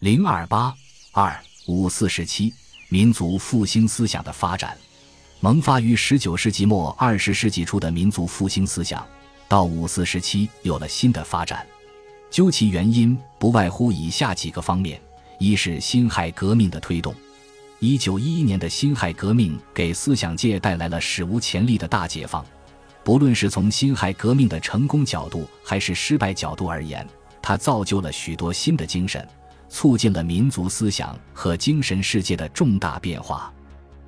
零二八二五四时期，民族复兴思想的发展，萌发于十九世纪末二十世纪初的民族复兴思想，到五四时期有了新的发展。究其原因，不外乎以下几个方面：一是辛亥革命的推动。一九一一年的辛亥革命给思想界带来了史无前例的大解放。不论是从辛亥革命的成功角度，还是失败角度而言，它造就了许多新的精神。促进了民族思想和精神世界的重大变化。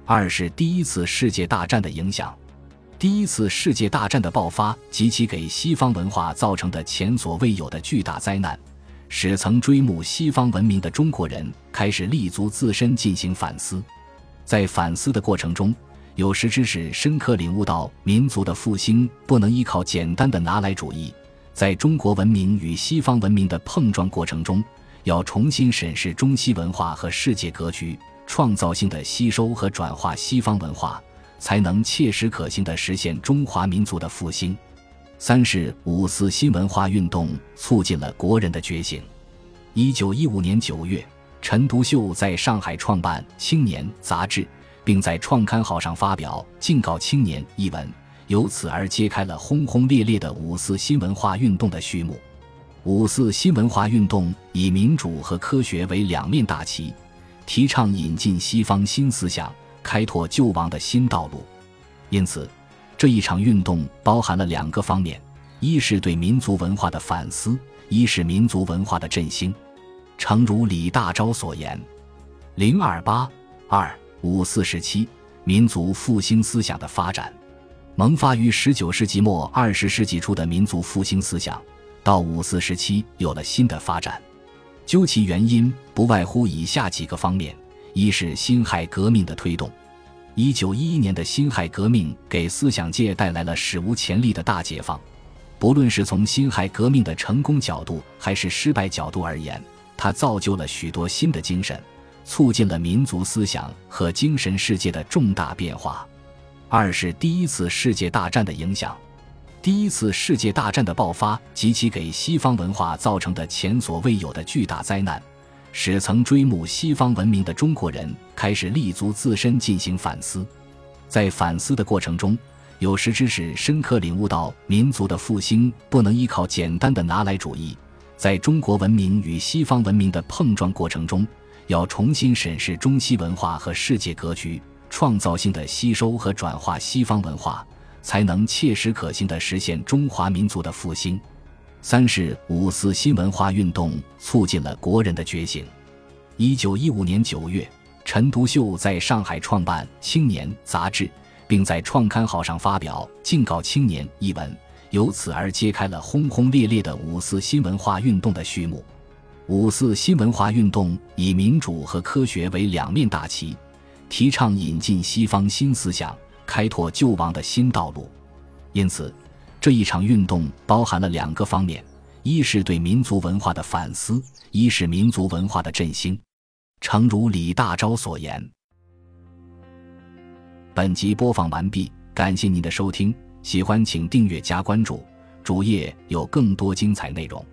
二是第一次世界大战的影响。第一次世界大战的爆发及其给西方文化造成的前所未有的巨大灾难，使曾追慕西方文明的中国人开始立足自身进行反思。在反思的过程中，有识之士深刻领悟到，民族的复兴不能依靠简单的拿来主义，在中国文明与西方文明的碰撞过程中。要重新审视中西文化和世界格局，创造性的吸收和转化西方文化，才能切实可行地实现中华民族的复兴。三是五四新文化运动促进了国人的觉醒。一九一五年九月，陈独秀在上海创办《青年》杂志，并在创刊号上发表《敬告青年》一文，由此而揭开了轰轰烈烈的五四新文化运动的序幕。五四新文化运动以民主和科学为两面大旗，提倡引进西方新思想，开拓救亡的新道路。因此，这一场运动包含了两个方面：一是对民族文化的反思，一是民族文化的振兴。诚如李大钊所言：“零二八二五四时期，民族复兴思想的发展，萌发于十九世纪末二十世纪初的民族复兴思想。”到五四时期有了新的发展，究其原因，不外乎以下几个方面：一是辛亥革命的推动。一九一一年的辛亥革命给思想界带来了史无前例的大解放。不论是从辛亥革命的成功角度，还是失败角度而言，它造就了许多新的精神，促进了民族思想和精神世界的重大变化。二是第一次世界大战的影响。第一次世界大战的爆发及其给西方文化造成的前所未有的巨大灾难，使曾追慕西方文明的中国人开始立足自身进行反思。在反思的过程中，有识之士深刻领悟到，民族的复兴不能依靠简单的拿来主义，在中国文明与西方文明的碰撞过程中，要重新审视中西文化和世界格局，创造性的吸收和转化西方文化。才能切实可行地实现中华民族的复兴。三是五四新文化运动促进了国人的觉醒。一九一五年九月，陈独秀在上海创办《青年》杂志，并在创刊号上发表《敬告青年》一文，由此而揭开了轰轰烈烈的五四新文化运动的序幕。五四新文化运动以民主和科学为两面大旗，提倡引进西方新思想。开拓救亡的新道路，因此，这一场运动包含了两个方面：一是对民族文化的反思，一是民族文化的振兴。诚如李大钊所言。本集播放完毕，感谢您的收听，喜欢请订阅加关注，主页有更多精彩内容。